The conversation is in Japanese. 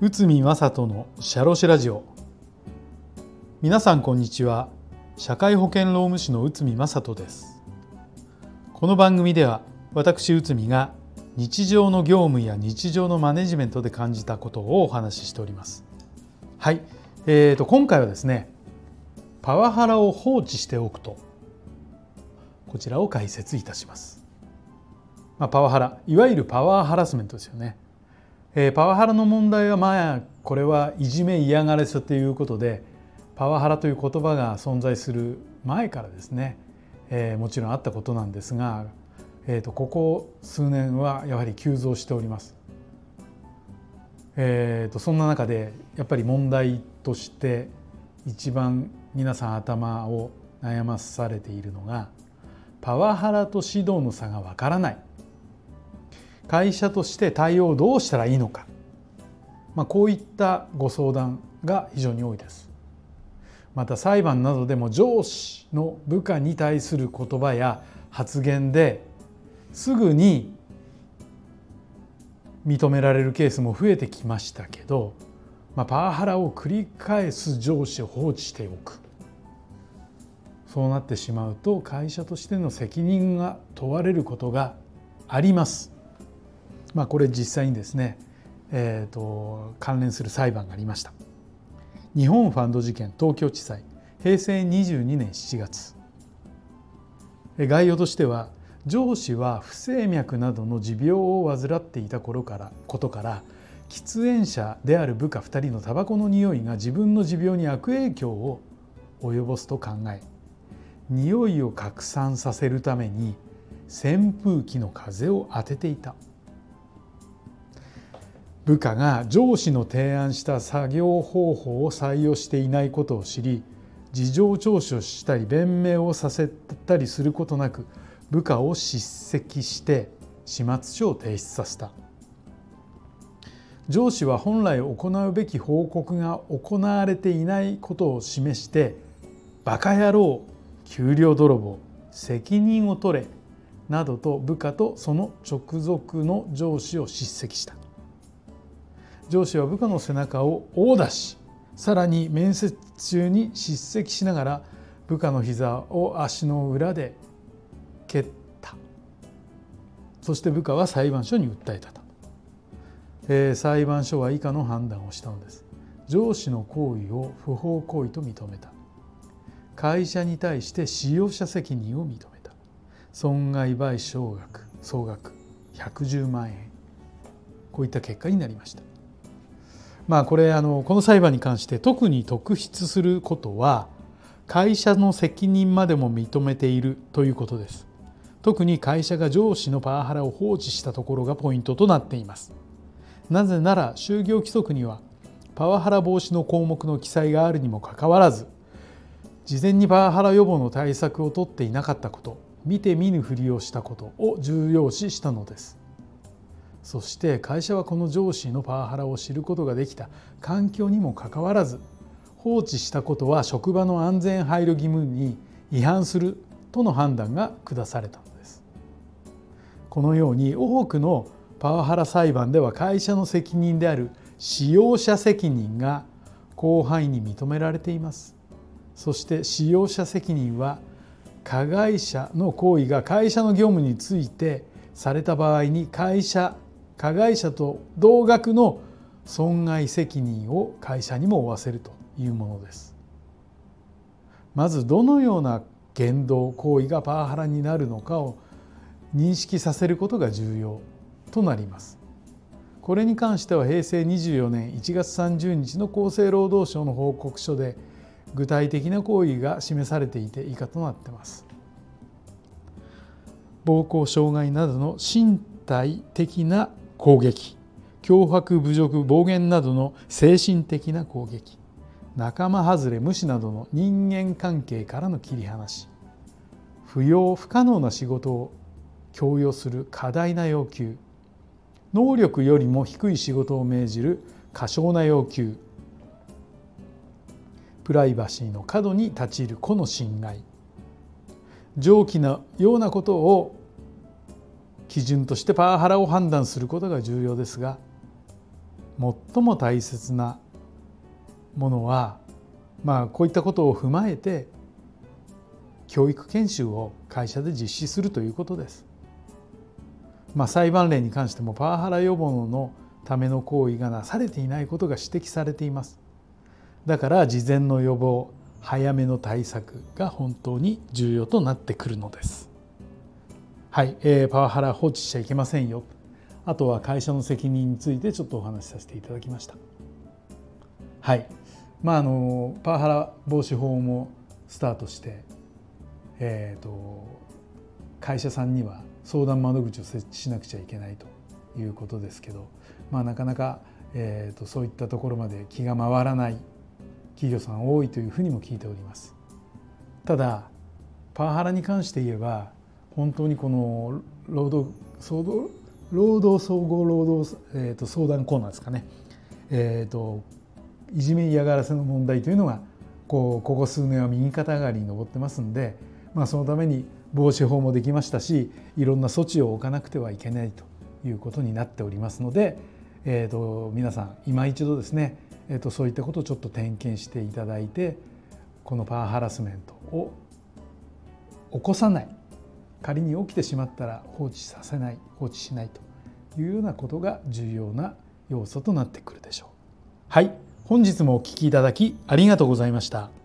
内海正人のシャロシラジオ。皆さんこんにちは。社会保険労務士の内海正人です。この番組では私内海が日常の業務や日常のマネジメントで感じたことをお話ししております。はい、えーと、今回はですねパワハラを放置しておくと。こちらを解説いたします、まあ、パワハラいわゆるパワーハラスメントですよねえー、パワハラの問題はまあこれはいじめ嫌がらせということでパワハラという言葉が存在する前からですね、えー、もちろんあったことなんですが、えーと、ここ数年はやはり急増しております。えーと、とそんな中でやっぱり問題として一番皆さん頭を悩まされているのがパワハラと指導の差がわからない。会社として対応をどうしたらいいのか、まあ、こういったご相談が非常に多いです。また裁判などでも上司の部下に対する言葉や発言ですぐに認められるケースも増えてきましたけど、まあ、パワハラを繰り返す上司を放置しておく。そうなってしまうと会社としての責任が問われることがあります。まあ、これ実際にですね、えーと、関連する裁判がありました日本ファンド事件東京地裁平成22年7月概要としては上司は不整脈などの持病を患っていた頃からことから喫煙者である部下2人のタバコの匂いが自分の持病に悪影響を及ぼすと考え匂いを拡散させるために扇風機の風を当てていた。部下が上司の提案した作業方法を採用していないことを知り事情聴取をしたり弁明をさせたりすることなく部下を叱責して始末書を提出させた。上司は本来行うべき報告が行われていないことを示して「バカ野郎給料泥棒責任を取れ」などと部下とその直属の上司を叱責した。上司は部下の背中を殴打しさらに面接中に叱責しながら部下の膝を足の裏で蹴った。そして部下は裁判所に訴えたと、えー、裁判所は以下の判断をしたのです。上司の行為を不法行為と認めた。会社に対して使用者責任を認めた損害賠償額総額110万円こういった結果になりましたまあ、これあのこの裁判に関して特に特筆することは会社の責任までも認めているということです。特に会社が上司のパワハラを放置したところがポイントとなっています。なぜなら就業規則にはパワハラ防止の項目の記載があるにもかかわらず事前にパワハラ予防の対策を取っていなかったこと見て見ぬふりをしたことを重要視したのです。そして会社はこの上司のパワハラを知ることができた。環境にもかかわらず放置したことは職場の安全配慮義務に違反するとの判断が下されたのです。このように多くのパワハラ裁判では会社の責任である使用者責任が広範囲に認められています。そして使用者責任は加害者の行為が会社の業務についてされた場合に会社加害者と同額の損害責任を会社にも負わせるというものです。まずどのような言動行為がパワハラになるのかを認識させることが重要となります。これに関しては平成24年1月30日の厚生労働省の報告書で具体的な行為が示されていて以下となってます。暴行傷害などの身体的な攻撃。脅迫侮辱暴言などの精神的な攻撃。仲間外れ無視などの人間関係からの切り離し。不要不可能な仕事を強要する過大な要求。能力よりも低い仕事を命じる過小な要求。プライバシーの過度に立ち入る個の侵害上記のようなことを基準としてパワハラを判断することが重要ですが最も大切なものはまあこういったことを踏まえて教育研修を会社で実施するということです。まあ、裁判例に関してもパワハラ予防のための行為がなされていないことが指摘されています。だから事前の予防早めの対策が本当に重要となってくるのです。はい、えー、パワハラ放置しちゃいけませんよ。あとは会社の責任についてちょっとお話しさせていただきました。はい、まああのパワハラ防止法もスタートしてえーと、会社さんには相談窓口を設置しなくちゃいけないということですけど、まあ、なかなか、えーと、そういったところまで気が回らない企業さん多いというふうにも聞いております。ただパワハラに関して言えば本当にこの労働総合労働総合労働、えーと、相談コーナーですかね、えーといじめ嫌がらせの問題というのがこうここ数年は右肩上がりに上ってますんでまあ、そのために防止法もできましたしいろんな措置を置かなくてはいけないということになっておりますので、えーと、皆さん今一度ですね、えーと、そういったことをちょっと点検していただいてこのパワーハラスメントを起こさない仮に起きてしまったら放置させない放置しないというようなことが重要な要素となってくるでしょう。はい本日もお聴きいただきありがとうございました。